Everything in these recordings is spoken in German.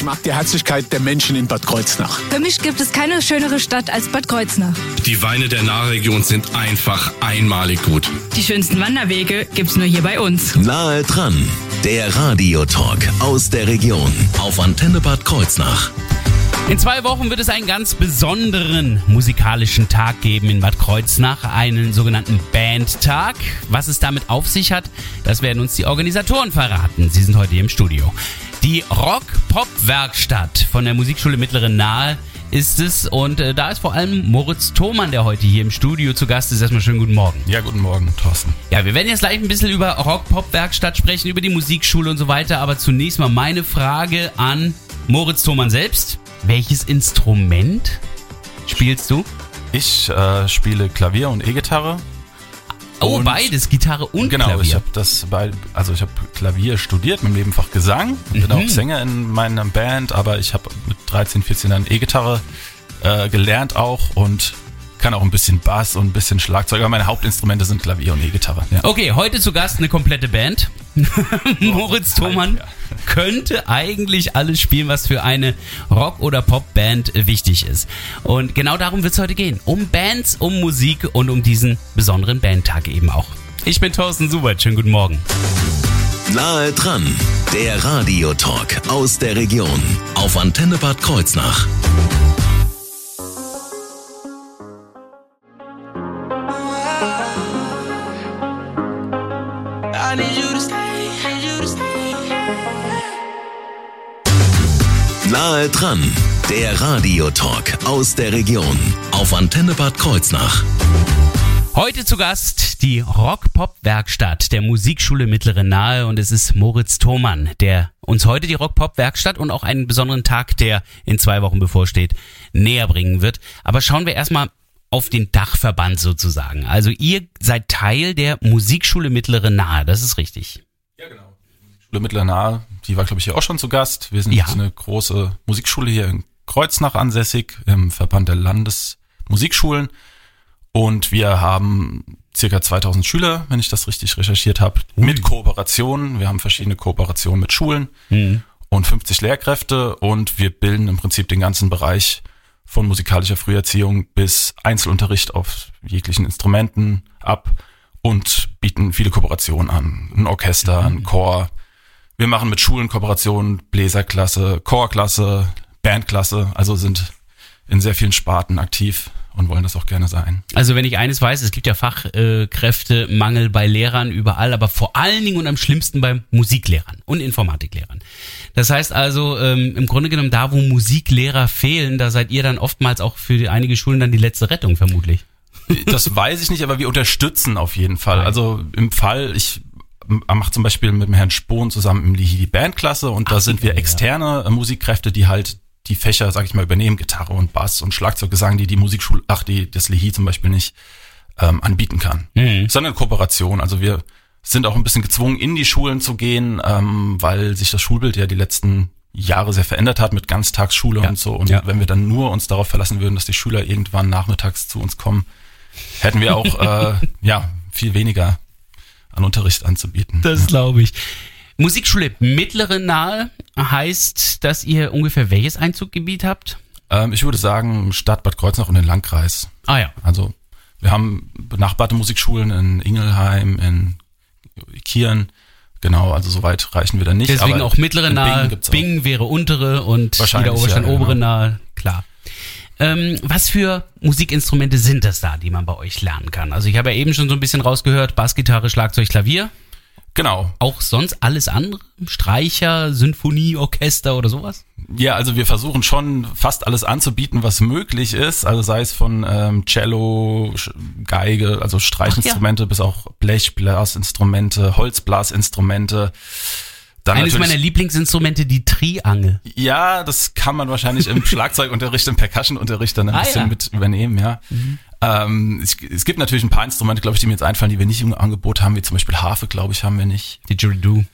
Ich mag die Herzlichkeit der Menschen in Bad Kreuznach. Für mich gibt es keine schönere Stadt als Bad Kreuznach. Die Weine der Nahregion sind einfach einmalig gut. Die schönsten Wanderwege gibt's nur hier bei uns. Nahe dran, der Radiotalk aus der Region auf Antenne Bad Kreuznach. In zwei Wochen wird es einen ganz besonderen musikalischen Tag geben in Bad Kreuznach, einen sogenannten Bandtag. Was es damit auf sich hat, das werden uns die Organisatoren verraten. Sie sind heute hier im Studio. Die Rock-Pop-Werkstatt von der Musikschule Mittlere Nahe ist es und äh, da ist vor allem Moritz Thomann, der heute hier im Studio zu Gast ist. Erstmal schönen guten Morgen. Ja, guten Morgen, Thorsten. Ja, wir werden jetzt gleich ein bisschen über Rock-Pop-Werkstatt sprechen, über die Musikschule und so weiter, aber zunächst mal meine Frage an Moritz Thomann selbst. Welches Instrument spielst du? Ich äh, spiele Klavier und E-Gitarre. Oh, Und- beides, Gitarre und genau, Klavier. ich habe das bei, also ich habe Klavier studiert mit dem Nebenfach Gesang, bin Mhm. auch Sänger in meiner Band, aber ich habe mit 13, 14 Jahren E-Gitarre äh, gelernt auch und kann auch ein bisschen Bass und ein bisschen Schlagzeug, aber meine Hauptinstrumente sind Klavier und E-Gitarre. Ja. Okay, heute zu Gast eine komplette Band. Moritz Thomann könnte eigentlich alles spielen, was für eine Rock- oder Popband wichtig ist. Und genau darum wird es heute gehen. Um Bands, um Musik und um diesen besonderen Bandtag eben auch. Ich bin Thorsten Subert. Schönen guten Morgen. Nahe dran, der Radiotalk aus der Region auf Antenne Bad Kreuznach. Nahe dran, der Radiotalk aus der Region auf Antenne Bad Kreuznach. Heute zu Gast die Rock-Pop-Werkstatt der Musikschule Mittlere Nahe und es ist Moritz Thomann, der uns heute die Rock-Pop-Werkstatt und auch einen besonderen Tag, der in zwei Wochen bevorsteht, näher bringen wird. Aber schauen wir erstmal auf den Dachverband sozusagen. Also ihr seid Teil der Musikschule Mittlere Nahe, das ist richtig. Schule Mittlere Nahe, die war glaube ich hier auch schon zu Gast. Wir sind Ja. eine große Musikschule hier in Kreuznach ansässig im Verband der Landesmusikschulen und wir haben circa 2000 Schüler, wenn ich das richtig recherchiert habe, mit Kooperationen. Wir haben verschiedene Kooperationen mit Schulen und 50 Lehrkräfte und wir bilden im Prinzip den ganzen Bereich von musikalischer Früherziehung bis Einzelunterricht auf jeglichen Instrumenten ab und bieten viele Kooperationen an. Ein Orchester, ein Chor. Wir machen mit Schulen Kooperationen, Bläserklasse, Chorklasse, Bandklasse, also sind in sehr vielen Sparten aktiv und wollen das auch gerne sein. Also wenn ich eines weiß, es gibt ja Fachkräftemangel bei Lehrern überall, aber vor allen Dingen und am schlimmsten bei Musiklehrern und Informatiklehrern. Das heißt also, ähm, im Grunde genommen, da wo Musiklehrer fehlen, da seid ihr dann oftmals auch für einige Schulen dann die letzte Rettung, vermutlich. Das weiß ich nicht, aber wir unterstützen auf jeden Fall. Also im Fall, ich mache zum Beispiel mit dem Herrn Spohn zusammen im Lihi die Bandklasse und da sind wir externe äh, Musikkräfte, die halt die Fächer, sag ich mal, übernehmen, Gitarre und Bass und Schlagzeuggesang, die die Musikschule, ach, die das Lihi zum Beispiel nicht ähm, anbieten kann. Sondern Kooperation. Also wir sind auch ein bisschen gezwungen, in die Schulen zu gehen, ähm, weil sich das Schulbild ja die letzten Jahre sehr verändert hat mit Ganztagsschule Ja. und so. Und Ja. wenn wir dann nur uns darauf verlassen würden, dass die Schüler irgendwann nachmittags zu uns kommen, hätten wir auch äh, ja viel weniger an Unterricht anzubieten. Das glaube ich. Musikschule Mittlere Nahe heißt, dass ihr ungefähr welches Einzuggebiet habt? Ähm, ich würde sagen Stadt Bad Kreuznach und den Landkreis. Ah ja. Also wir haben benachbarte Musikschulen in Ingelheim, in Kieren. Genau, also so weit reichen wir da nicht. Deswegen aber auch mittlere Nahe, gibt's auch. Bing wäre untere und Wahrscheinlich, wieder Oberstein ja, obere genau. Nahe, klar. Ähm, was für Musikinstrumente sind das da, die man bei euch lernen kann? Also ich habe ja eben schon so ein bisschen rausgehört, Bassgitarre, Schlagzeug, Klavier. Genau. Auch sonst alles andere? Streicher, Sinfonie, Orchester oder sowas? Ja, also wir versuchen schon fast alles anzubieten, was möglich ist. Also sei es von ähm, Cello, Geige, also Streichinstrumente, bis auch Blechblasinstrumente, Holzblasinstrumente. Dann Eines meiner Lieblingsinstrumente, die Triangel. Ja, das kann man wahrscheinlich im Schlagzeugunterricht, im Percussionunterricht dann ein Ah, bisschen ja. mit übernehmen, ja. Ähm, es, es gibt natürlich ein paar Instrumente, glaube ich, die mir jetzt einfallen, die wir nicht im Angebot haben, wie zum Beispiel Harfe, glaube ich, haben wir nicht. Didgeridoo.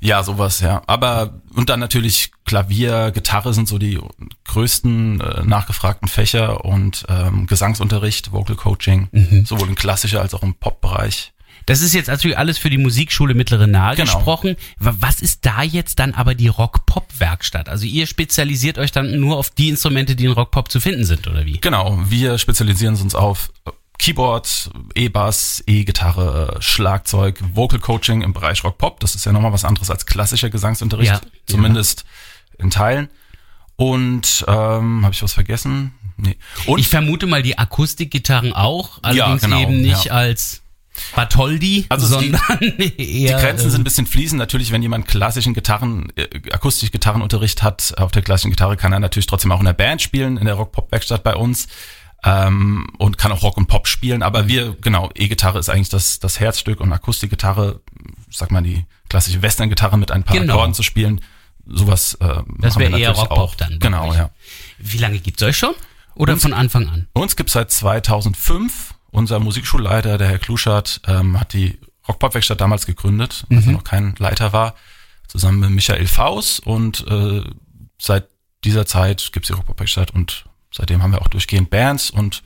Ja, sowas, ja. Aber, und dann natürlich Klavier, Gitarre sind so die größten äh, nachgefragten Fächer und ähm, Gesangsunterricht, Vocal Coaching, sowohl im klassischer als auch im Pop-Bereich. Das ist jetzt natürlich alles für die Musikschule Mittlere Nahe Genau. gesprochen. Wa- Was ist da jetzt dann aber die Rock-Pop-Werkstatt? Also ihr spezialisiert euch dann nur auf die Instrumente, die in Rock-Pop zu finden sind, oder wie? Genau, wir spezialisieren uns auf Keyboard, E-Bass, E-Gitarre, Schlagzeug, Vocal Coaching im Bereich Rock Pop. Das ist ja nochmal was anderes als klassischer Gesangsunterricht, Ja, zumindest in Teilen. Und ähm, habe ich was vergessen? Nee. Und Ich vermute mal die Akustikgitarren auch, allerdings genau, eben nicht ja. als Bartholdy, Also die- sondern die eher... Grenzen sind ein bisschen fließend. Natürlich, wenn jemand klassischen Gitarren, äh, Akustik-Gitarrenunterricht hat auf der klassischen Gitarre, kann er natürlich trotzdem auch in der Band spielen, in der Rock-Pop-Werkstatt bei uns. Ähm, und kann auch Rock und Pop spielen. Aber wir, genau, E-Gitarre ist eigentlich das, das Herzstück und Akustikgitarre, sag mal die klassische Western-Gitarre mit ein paar Genau. Akkorden zu spielen. Sowas äh, Das wäre eher Rock-Pop auch. dann. Genau, wirklich. ja. Wie lange gibt's euch schon? Oder Uns- von Anfang an? Uns gibt seit 2005. Unser Musikschulleiter, der Herr Kluschert, ähm, hat die Rockpop-Werkstatt damals gegründet, als er noch kein Leiter war, zusammen mit Michael Faus. Und äh, seit dieser Zeit gibt's die Rockpop-Werkstatt und seitdem haben wir auch durchgehend Bands und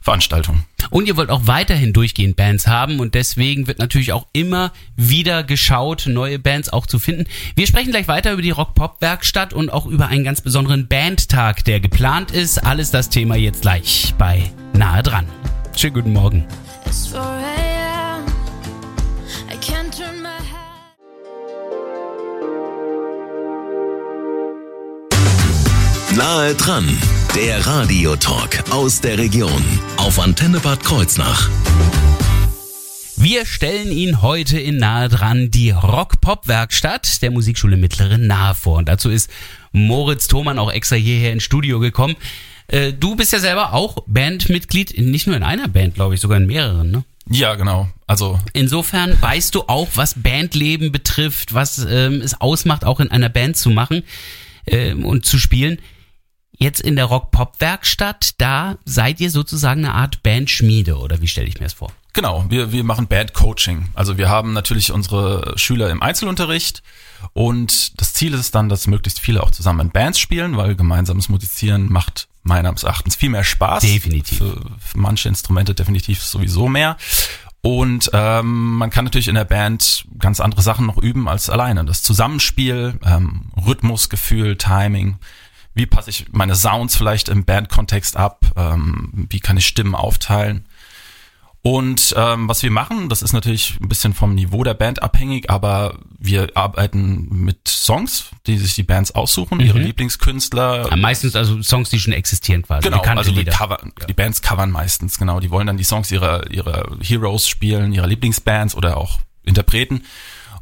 Veranstaltungen. Und ihr wollt auch weiterhin durchgehend Bands haben und deswegen wird natürlich auch immer wieder geschaut, neue Bands auch zu finden. Wir sprechen gleich weiter über die Rock-Pop-Werkstatt und auch über einen ganz besonderen Bandtag, der geplant ist. Alles das Thema jetzt gleich bei Nahe dran. Schönen guten Morgen. It's 4 a.m. I can't turn my head. Nahe dran, der Radiotalk aus der Region auf Antenne Bad Kreuznach. Wir stellen Ihnen heute in Nahe dran die Rock-Pop-Werkstatt der Musikschule Mittlere Nahe vor. Und dazu ist Moritz Thomann auch extra hierher ins Studio gekommen. Äh, Du bist ja selber auch Bandmitglied, nicht nur in einer Band, glaube ich, sogar in mehreren, ne? Ja, genau. Also Insofern weißt du auch, was Bandleben betrifft, was ähm, es ausmacht, auch in einer Band zu machen ähm, und zu spielen. Jetzt in der Rock-Pop-Werkstatt, da seid ihr sozusagen eine Art Bandschmiede, oder wie stelle ich mir das vor? Genau, wir, wir machen Band-Coaching. Also wir haben natürlich unsere Schüler im Einzelunterricht und das Ziel ist es dann, dass möglichst viele auch zusammen in Bands spielen, weil gemeinsames Musizieren macht meines Erachtens viel mehr Spaß. Definitiv. Für, für manche Instrumente definitiv sowieso mehr. Und ähm, man kann natürlich in der Band ganz andere Sachen noch üben als alleine. Das Zusammenspiel, ähm, Rhythmusgefühl, Timing. Wie passe ich meine Sounds vielleicht im Bandkontext ab? Ähm, wie kann ich Stimmen aufteilen? Und ähm, was wir machen, das ist natürlich ein bisschen vom Niveau der Band abhängig, aber wir arbeiten mit Songs, die sich die Bands aussuchen, ihre Lieblingskünstler. Ja, meistens also Songs, die schon existieren quasi. Genau, also Lieder. cover, die Bands covern meistens, genau. Die wollen dann die Songs ihrer, ihrer Heroes spielen, ihrer Lieblingsbands oder auch Interpreten.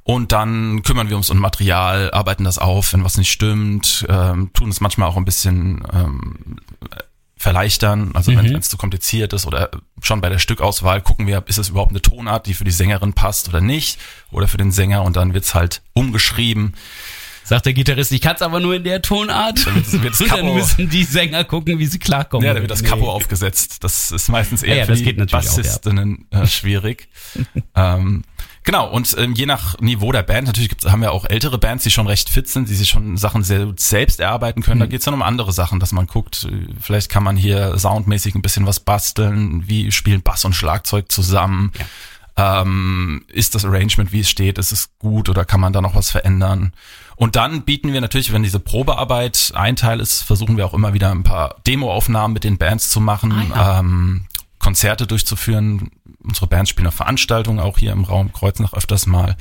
Und dann kümmern wir uns um Material, arbeiten das auf, wenn was nicht stimmt, ähm, tun es manchmal auch ein bisschen ähm, verleichtern, also Mhm. wenn es zu kompliziert ist oder schon bei der Stückauswahl gucken wir, ist es überhaupt eine Tonart, die für die Sängerin passt oder nicht oder für den Sänger und dann wird's halt umgeschrieben. Sagt der Gitarrist, ich kann es aber nur in der Tonart. Dann wird wird das Und dann müssen die Sänger gucken, wie sie klarkommen. Ja, da wird das Nee. Kapo aufgesetzt. Das ist meistens eher Ja, ja, für das die natürlich auch, ja. Bassistinnen äh, schwierig. ähm, genau, und ähm, je nach Niveau der Band, natürlich gibt's, haben wir auch ältere Bands, die schon recht fit sind, die sich schon Sachen sehr, selbst erarbeiten können. Mhm. Da geht's dann um andere Sachen, dass man guckt, äh, vielleicht kann man hier soundmäßig ein bisschen was basteln, wie spielen Bass und Schlagzeug zusammen. Ähm, ist das Arrangement, wie es steht, ist es gut oder kann man da noch was verändern? Und dann bieten wir natürlich, wenn diese Probearbeit ein Teil ist, versuchen wir auch immer wieder ein paar Demoaufnahmen mit den Bands zu machen, Ah, ähm, Konzerte durchzuführen. Unsere Bands spielen auf Veranstaltungen auch hier im Raum Kreuznach öfters mal.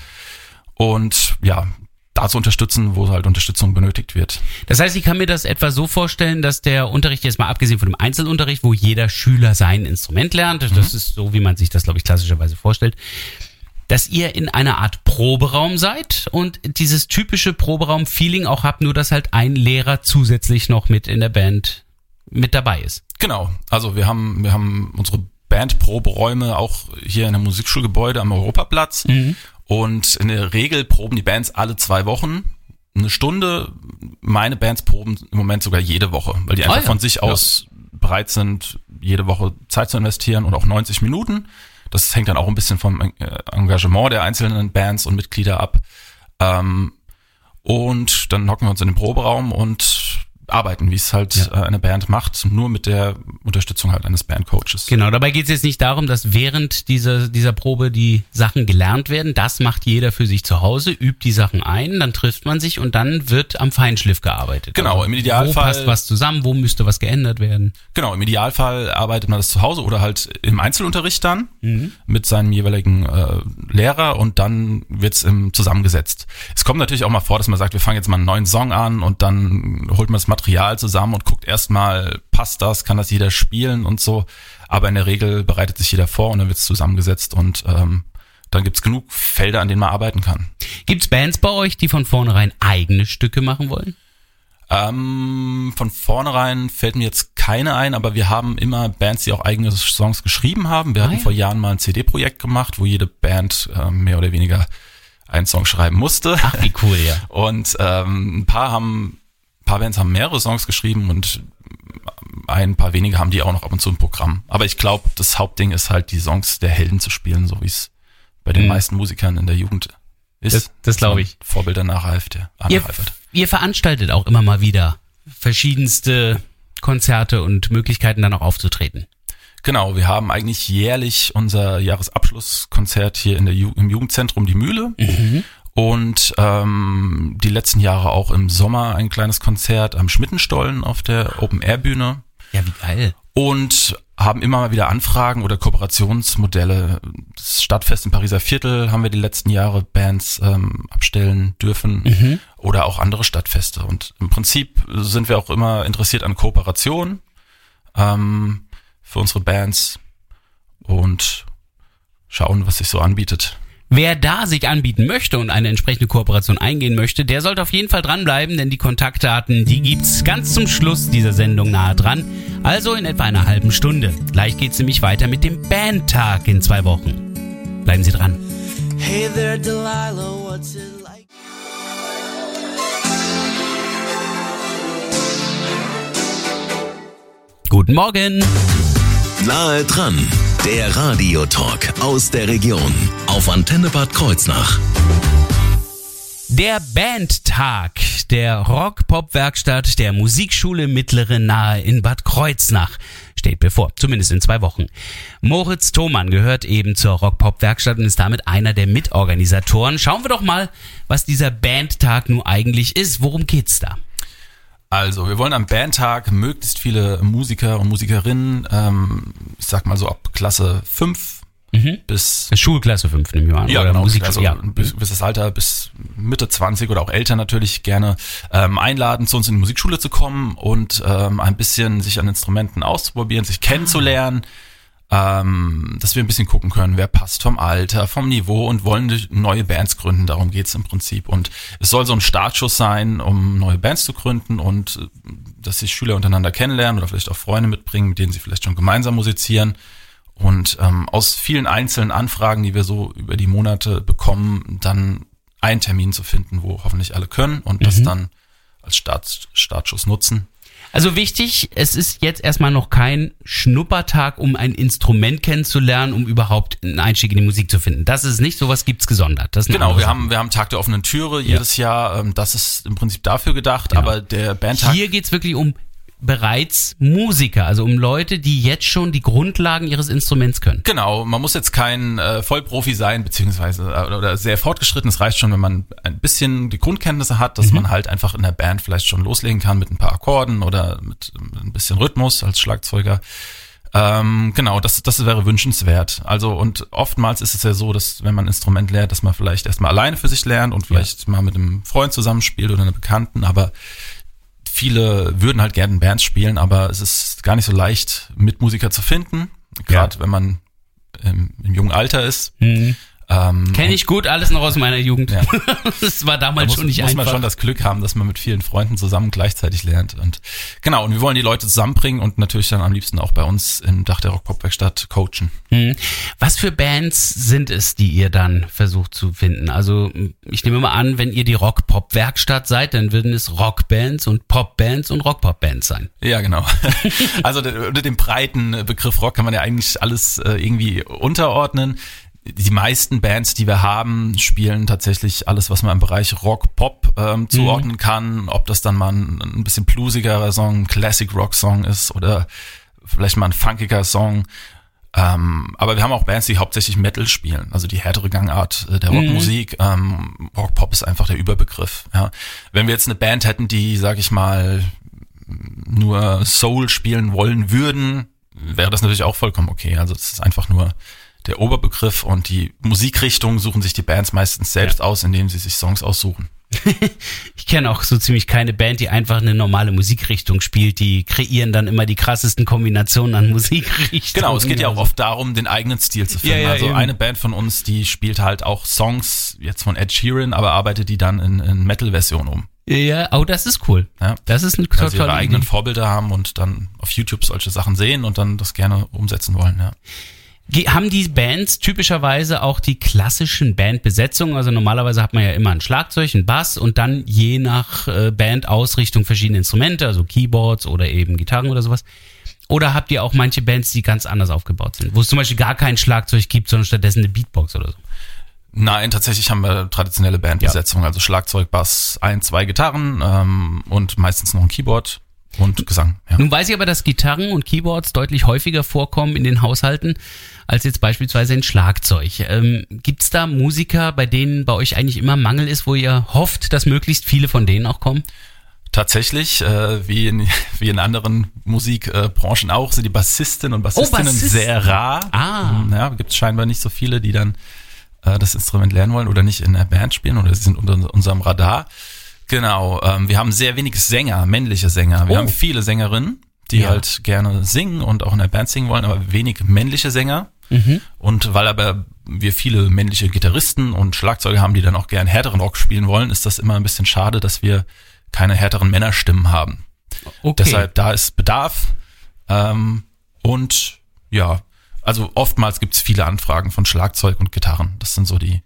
Und ja, da zu unterstützen, wo halt Unterstützung benötigt wird. Das heißt, ich kann mir das etwa so vorstellen, dass der Unterricht jetzt mal abgesehen von dem Einzelunterricht, wo jeder Schüler sein Instrument lernt, Mhm. das ist so, wie man sich das, glaube ich, klassischerweise vorstellt, dass ihr in einer Art Proberaum seid und dieses typische Proberaum-Feeling auch habt, nur dass halt ein Lehrer zusätzlich noch mit in der Band mit dabei ist. Genau. Also wir haben, wir haben unsere Bandproberäume auch hier in der Musikschulgebäude am Europaplatz. Und in der Regel proben die Bands alle zwei Wochen. Eine Stunde. Meine Bands proben im Moment sogar jede Woche, weil die einfach Ah ja. von sich aus bereit sind, jede Woche Zeit zu investieren und auch 90 Minuten. Das hängt dann auch ein bisschen vom äh, Engagement der einzelnen Bands und Mitglieder ab. Ähm, und dann hocken wir uns in den Proberaum und arbeiten, wie es halt Ja. äh, eine Band macht, nur mit der Unterstützung halt eines Bandcoaches. Genau, dabei geht es jetzt nicht darum, dass während dieser, dieser Probe die Sachen gelernt werden. Das macht jeder für sich zu Hause, übt die Sachen ein, dann trifft man sich und dann wird am Feinschliff gearbeitet. Genau, im Idealfall- Wo passt was zusammen, wo müsste was geändert werden? Genau, im Idealfall arbeitet man das zu Hause oder halt im Einzelunterricht dann mit seinem jeweiligen äh, Lehrer und dann wird's im zusammengesetzt. Es kommt natürlich auch mal vor, dass man sagt, wir fangen jetzt mal einen neuen Song an und dann holt man das Material zusammen und guckt erstmal, passt das, kann das jeder spielen und so. Aber in der Regel bereitet sich jeder vor und dann wird's zusammengesetzt und ähm, dann gibt's genug Felder, an denen man arbeiten kann. Gibt's Bands bei euch, die von vornherein eigene Stücke machen wollen? Ähm, von vornherein fällt mir jetzt keine ein, aber wir haben immer Bands, die auch eigene Songs geschrieben haben. Wir hatten ja. vor Jahren mal ein CD-Projekt gemacht, wo jede Band äh, mehr oder weniger einen Song schreiben musste. Ach, wie cool, ja. Und ähm, ein paar haben, paar Bands haben mehrere Songs geschrieben und ein paar wenige haben die auch noch ab und zu im Programm. Aber ich glaube, das Hauptding ist halt, die Songs der Helden zu spielen, so wie es bei den Mhm. meisten Musikern in der Jugend ist. Das- das glaub Dass man ich. Vorbilder nachreift, ja. Ihr, ihr veranstaltet auch immer mal wieder verschiedenste Konzerte und Möglichkeiten dann auch aufzutreten. Genau, wir haben eigentlich jährlich unser Jahresabschlusskonzert hier in der Ju im Jugendzentrum Die Mühle. Und ähm, die letzten Jahre auch im Sommer ein kleines Konzert am Schmittenstollen auf der Open-Air-Bühne. Ja, wie geil. Und haben immer mal wieder Anfragen oder Kooperationsmodelle. Das Stadtfest im Pariser Viertel haben wir die letzten Jahre Bands ähm, abstellen dürfen oder auch andere Stadtfeste. Und im Prinzip sind wir auch immer interessiert an Kooperation ähm, für unsere Bands und schauen, was sich so anbietet. Wer da sich anbieten möchte und eine entsprechende Kooperation eingehen möchte, der sollte auf jeden Fall dranbleiben, denn die Kontaktdaten, die gibt's ganz zum Schluss dieser Sendung nahe dran. Also in etwa einer halben Stunde. Gleich geht's nämlich weiter mit dem Bandtag in zwei Wochen. Bleiben Sie dran. Hey there, Delilah, what's it like? Guten Morgen. Nahe dran, der Radiotalk aus der Region auf Antenne Bad Kreuznach. Der Bandtag der Rock-Pop-Werkstatt der Musikschule Mittlere Nahe in Bad Kreuznach steht bevor, zumindest in zwei Wochen. Moritz Thomann gehört eben zur Rock-Pop-Werkstatt und ist damit einer der Mitorganisatoren. Schauen wir doch mal, was dieser Bandtag nun eigentlich ist. Worum geht's da? Also, wir wollen am Bandtag möglichst viele Musiker und Musikerinnen, ähm, ich sag mal so ab Klasse 5 bis Schulklasse 5, nehme ich mal an. Ja, oder genau. Musik, also ja. bis, bis das Alter, bis Mitte 20 oder auch älter natürlich gerne ähm, einladen, zu uns in die Musikschule zu kommen und ähm, ein bisschen sich an Instrumenten auszuprobieren, sich kennenzulernen, ähm, dass wir ein bisschen gucken können, wer passt vom Alter, vom Niveau und wollen neue Bands gründen. Darum geht's im Prinzip. Und es soll so ein Startschuss sein, um neue Bands zu gründen und äh, dass sich Schüler untereinander kennenlernen oder vielleicht auch Freunde mitbringen, mit denen sie vielleicht schon gemeinsam musizieren. Und ähm, aus vielen einzelnen Anfragen, die wir so über die Monate bekommen, dann einen Termin zu finden, wo hoffentlich alle können und das dann als Start, Startschuss nutzen. Also wichtig, es ist jetzt erstmal noch kein Schnuppertag, um ein Instrument kennenzulernen, um überhaupt einen Einstieg in die Musik zu finden. Das ist nicht, sowas gibt's gesondert. Genau, wir haben, wir haben Tag der offenen Türe jedes Jahr. Ähm, das ist im Prinzip dafür gedacht, aber der Bandtag. Hier geht's wirklich um bereits Musiker, also um Leute, die jetzt schon die Grundlagen ihres Instruments können. Genau, man muss jetzt kein äh, Vollprofi sein, beziehungsweise äh, oder sehr fortgeschritten. Es reicht schon, wenn man ein bisschen die Grundkenntnisse hat, dass man halt einfach in der Band vielleicht schon loslegen kann mit ein paar Akkorden oder mit ein bisschen Rhythmus als Schlagzeuger. Ähm, genau, das, das wäre wünschenswert. Also und oftmals ist es ja so, dass wenn man ein Instrument lernt, dass man vielleicht erstmal alleine für sich lernt und vielleicht mal mit einem Freund zusammenspielt oder einer Bekannten, aber viele würden halt gerne in Bands spielen, aber es ist gar nicht so leicht, Mitmusiker zu finden, gerade wenn man im, im jungen Alter ist. Ähm, Kenne ich gut, alles noch aus meiner Jugend. Ja. das war da damals muss, schon nicht muss einfach. man schon das Glück haben, dass man mit vielen Freunden zusammen gleichzeitig lernt. Und genau, und wir wollen die Leute zusammenbringen und natürlich dann am liebsten auch bei uns im Dach der Rock-Pop-Werkstatt coachen. Hm. Was für Bands sind es, die ihr dann versucht zu finden? Also ich nehme mal an, wenn ihr die Rock-Pop-Werkstatt seid, dann würden es Rockbands und Popbands und Rock-Pop-Bands sein. Ja, genau. Also unter dem breiten Begriff Rock kann man ja eigentlich alles äh, irgendwie unterordnen. Die meisten Bands, die wir haben, spielen tatsächlich alles, was man im Bereich Rock, Pop ähm, zuordnen kann. Ob das dann mal ein, ein bisschen bluesigerer Song, ein Classic Rock Song ist oder vielleicht mal ein funkiger Song. Ähm, aber wir haben auch Bands, die hauptsächlich Metal spielen, also die härtere Gangart äh, der Rockmusik. Ähm, Rock Pop ist einfach der Überbegriff. Ja. Wenn wir jetzt eine Band hätten, die, sag ich mal, nur Soul spielen wollen würden, wäre das natürlich auch vollkommen okay. Also es ist einfach nur der Oberbegriff und die Musikrichtung suchen sich die Bands meistens selbst aus, indem sie sich Songs aussuchen. Ich kenne auch so ziemlich keine Band, die einfach eine normale Musikrichtung spielt. Die kreieren dann immer die krassesten Kombinationen an Musikrichtungen. Genau, es geht ja auch oft darum, den eigenen Stil zu finden. Ja, ja, also eben. eine Band von uns, die spielt halt auch Songs jetzt von Ed Sheeran, aber arbeitet die dann in, in Metal-Version um. Ja, oh, das ist cool. Ja. Das ist eine Weil sie ihre eigenen Idee. Vorbilder haben und dann auf YouTube solche Sachen sehen und dann das gerne umsetzen wollen. Ja. Haben die Bands typischerweise auch die klassischen Bandbesetzungen? Also normalerweise hat man ja immer ein Schlagzeug, ein Bass und dann je nach äh, Bandausrichtung verschiedene Instrumente, also Keyboards oder eben Gitarren oder sowas. Oder habt ihr auch manche Bands, die ganz anders aufgebaut sind, wo es zum Beispiel gar kein Schlagzeug gibt, sondern stattdessen eine Beatbox oder so? Nein, tatsächlich haben wir traditionelle Bandbesetzung, also Schlagzeug, Bass, ein, zwei Gitarren ähm, und meistens noch ein Keyboard und Gesang. Ja. Nun weiß ich aber, dass Gitarren und Keyboards deutlich häufiger vorkommen in den Haushalten als jetzt beispielsweise ein Schlagzeug. Ähm, Gibt es da Musiker, bei denen bei euch eigentlich immer Mangel ist, wo ihr hofft, dass möglichst viele von denen auch kommen? Tatsächlich, äh, wie, in, wie in anderen Musikbranchen auch, sind die Bassistinnen und Bassistinnen Bassisten. sehr rar. Ah. Mhm, Ja, gibt es scheinbar nicht so viele, die dann äh, das Instrument lernen wollen oder nicht in der Band spielen oder sie sind unter unserem Radar. Genau, ähm, wir haben sehr wenig Sänger, männliche Sänger. Wir Oh. haben viele Sängerinnen, die Ja. halt gerne singen und auch in der Band singen wollen, aber wenig männliche Sänger. Mhm. Und weil aber wir viele männliche Gitarristen und Schlagzeuger haben, die dann auch gern härteren Rock spielen wollen, ist das immer ein bisschen schade, dass wir keine härteren Männerstimmen haben. Okay. Deshalb, da ist Bedarf. Ähm, und ja, also oftmals gibt es viele Anfragen von Schlagzeug und Gitarren. Das sind so die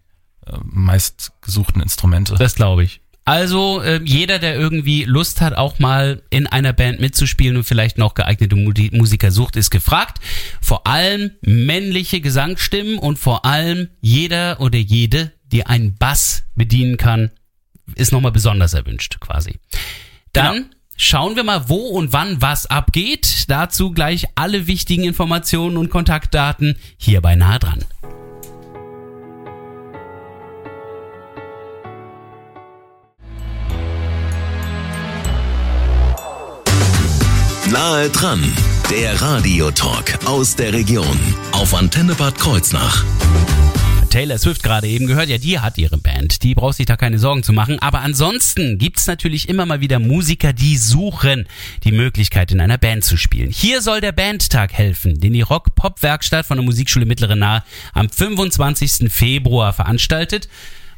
äh, meistgesuchten Instrumente. Das glaube ich. Also äh, jeder, der irgendwie Lust hat, auch mal in einer Band mitzuspielen und vielleicht noch geeignete Musiker sucht, ist gefragt. Vor allem männliche Gesangsstimmen und vor allem jeder oder jede, die einen Bass bedienen kann, ist nochmal besonders erwünscht quasi. Dann Genau. schauen wir mal, wo und wann was abgeht. Dazu gleich alle wichtigen Informationen und Kontaktdaten hier bei Nah dran. Nahe dran, der Radiotalk aus der Region auf Antenne Bad Kreuznach. Taylor Swift gerade eben gehört, ja, die hat ihre Band. Die braucht sich da keine Sorgen zu machen. Aber ansonsten gibt's natürlich immer mal wieder Musiker, die suchen die Möglichkeit, in einer Band zu spielen. Hier soll der Bandtag helfen, den die Rock-Pop-Werkstatt von der Musikschule Mittlere Nahe am 25. Februar veranstaltet.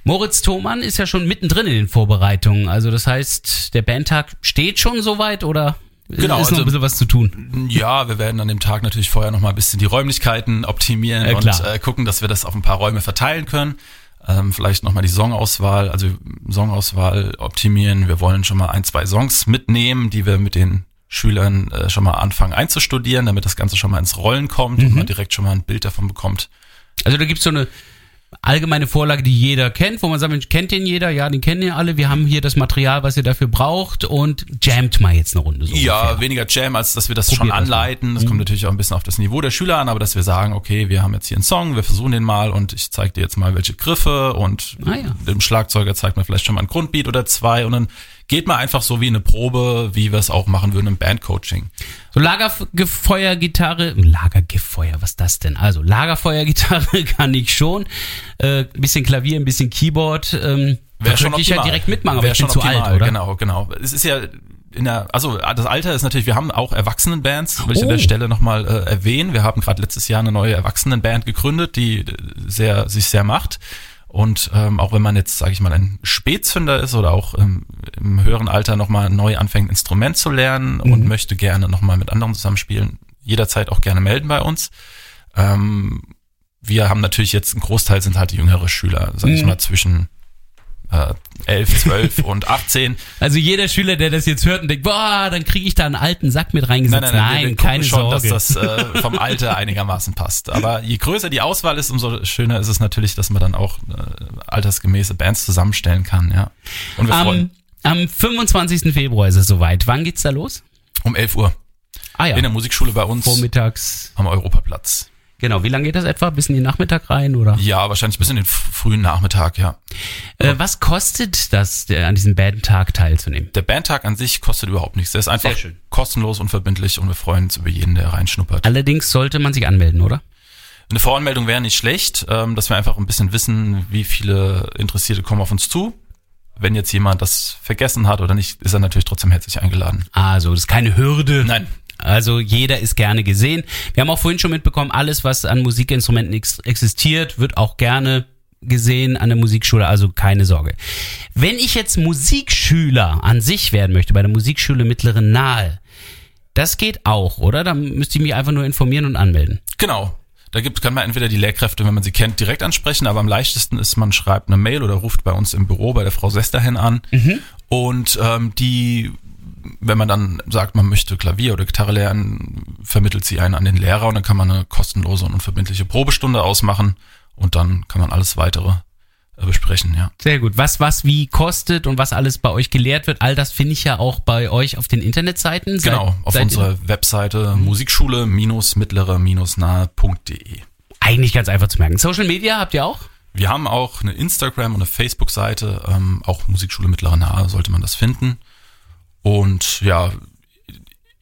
Moritz Thomann ist ja schon mittendrin in den Vorbereitungen. Also das heißt, der Bandtag steht schon soweit oder Genau, ist noch also- ein bisschen was zu tun? Ja, wir werden an dem Tag natürlich vorher noch mal ein bisschen die Räumlichkeiten optimieren Ja, und äh, gucken, dass wir das auf ein paar Räume verteilen können. Ähm, vielleicht noch mal die Songauswahl, also Songauswahl optimieren. Wir wollen schon mal ein, zwei Songs mitnehmen, die wir mit den Schülern äh, schon mal anfangen einzustudieren, damit das Ganze schon mal ins Rollen kommt und man direkt schon mal ein Bild davon bekommt. Also da gibt's so eine allgemeine Vorlage, die jeder kennt, wo man sagt, Mensch, kennt den jeder? Ja, den kennen ja alle. Wir haben hier das Material, was ihr dafür braucht und jammt mal jetzt eine Runde so Ja, ungefähr. weniger Jam, als dass wir das Probiert schon das anleiten. Das kommt natürlich auch ein bisschen auf das Niveau der Schüler an, aber dass wir sagen, okay, wir haben jetzt hier einen Song, wir versuchen den mal und ich zeige dir jetzt mal welche Griffe und Ah, ja. dem Schlagzeuger zeigt man vielleicht schon mal ein Grundbeat oder zwei und dann geht man einfach so wie eine Probe, wie wir es auch machen würden im Bandcoaching. So Lagerfeuergitarre, Lagergefeuer, was ist das denn? Also Lagerfeuergitarre kann ich schon. Äh, bisschen Klavier, ein bisschen Keyboard. Ähm, da könnte ich ja direkt mitmachen, aber Wär ich bin schon zu optimal, alt, oder? Genau, genau. Es ist ja in der, also das Alter ist natürlich, wir haben auch Erwachsenenbands, will ich an Oh. der Stelle nochmal äh, erwähnen. Wir haben gerade letztes Jahr eine neue Erwachsenenband gegründet, die äh, sehr, sich sehr macht. Und ähm, auch wenn man jetzt, sage ich mal, ein Spätzünder ist oder auch ähm, im höheren Alter nochmal neu anfängt, Instrument zu lernen Mhm. und möchte gerne nochmal mit anderen zusammenspielen, jederzeit auch gerne melden bei uns. Ähm, wir haben natürlich jetzt, ein Großteil sind halt die jüngere Schüler, sage ich Mhm. mal, zwischen äh, 11, 12 und 18. Also jeder Schüler, der das jetzt hört und denkt, boah, dann kriege ich da einen alten Sack mit reingesetzt. Nein, nein, nein, wir, wir keine schon, Sorge. dass das äh, vom Alter einigermaßen passt. Aber je größer die Auswahl ist, umso schöner ist es natürlich, dass man dann auch äh, altersgemäße Bands zusammenstellen kann. Ja. Und wir freuen. Am, am 25. Februar ist es soweit. Wann geht's da los? Um 11 Uhr. Ah ja. In der Musikschule bei uns. Vormittags. Am Europaplatz. Genau, wie lange geht das etwa? Bis in den Nachmittag rein, oder? Ja, wahrscheinlich bis in den frühen Nachmittag, ja. Äh, was kostet das, der, an diesem Bandtag teilzunehmen? Der Bandtag an sich kostet überhaupt nichts. Der ist einfach kostenlos und verbindlich und wir freuen uns über jeden, der reinschnuppert. Allerdings sollte man sich anmelden, oder? Eine Voranmeldung wäre nicht schlecht, ähm, dass wir einfach ein bisschen wissen, wie viele Interessierte kommen auf uns zu. Wenn jetzt jemand das vergessen hat oder nicht, ist er natürlich trotzdem herzlich eingeladen. Also, das ist keine Hürde. Nein, also jeder ist gerne gesehen. Wir haben auch vorhin schon mitbekommen, alles, was an Musikinstrumenten ex existiert, wird auch gerne gesehen an der Musikschule, also keine Sorge. Wenn ich jetzt Musikschüler an sich werden möchte, bei der Musikschule Mittleren Nahe, das geht auch, oder? Da müsste ich mich einfach nur informieren und anmelden. Genau. Da gibt, kann man entweder die Lehrkräfte, wenn man sie kennt, direkt ansprechen, aber am leichtesten ist, man schreibt eine Mail oder ruft bei uns im Büro bei der Frau Sesterhen an. Mhm. Und ähm, die wenn man dann sagt, man möchte Klavier oder Gitarre lernen, vermittelt sie einen an den Lehrer und dann kann man eine kostenlose und unverbindliche Probestunde ausmachen und dann kann man alles weitere äh, besprechen, ja. Sehr gut. Was was wie kostet und was alles bei euch gelehrt wird, all das finde ich ja auch bei euch auf den Internetseiten. Genau, auf unserer Webseite musikschule-mittlere-nahe.de. Eigentlich ganz einfach zu merken. Social Media habt ihr auch? Wir haben auch eine Instagram und eine Facebook-Seite, ähm, auch Musikschule Mittlere Nahe sollte man das finden. Und ja,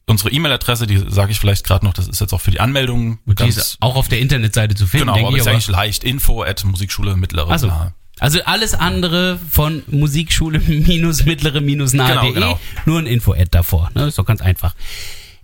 unsere E-Mail-Adresse, die sage ich vielleicht gerade noch, das ist jetzt auch für die Anmeldung. Die ist auch auf der Internetseite zu finden, genau, denke aber ich. ist eigentlich leicht. Info at Musikschule Mittlere also, Nahe. Also alles andere von Musikschule-mittlere-nahe.de, Genau, genau. nur ein Info-Ad davor. Ne? Ist doch ganz einfach.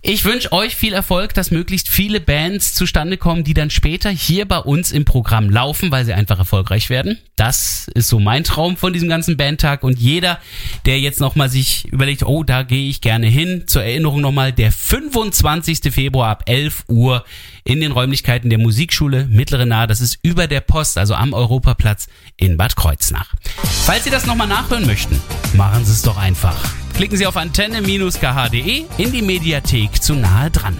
Ich wünsche euch viel Erfolg, dass möglichst viele Bands zustande kommen, die dann später hier bei uns im Programm laufen, weil sie einfach erfolgreich werden. Das ist so mein Traum von diesem ganzen Bandtag und jeder, der jetzt nochmal sich überlegt, oh, da gehe ich gerne hin. Zur Erinnerung nochmal, der 25. Februar ab 11 Uhr in den Räumlichkeiten der Musikschule Mittlere Nahe. Das ist über der Post, also am Europaplatz in Bad Kreuznach. Falls Sie das nochmal nachhören möchten, machen Sie es doch einfach. Klicken Sie auf antenne-kh.de in die Mediathek zu nahe dran.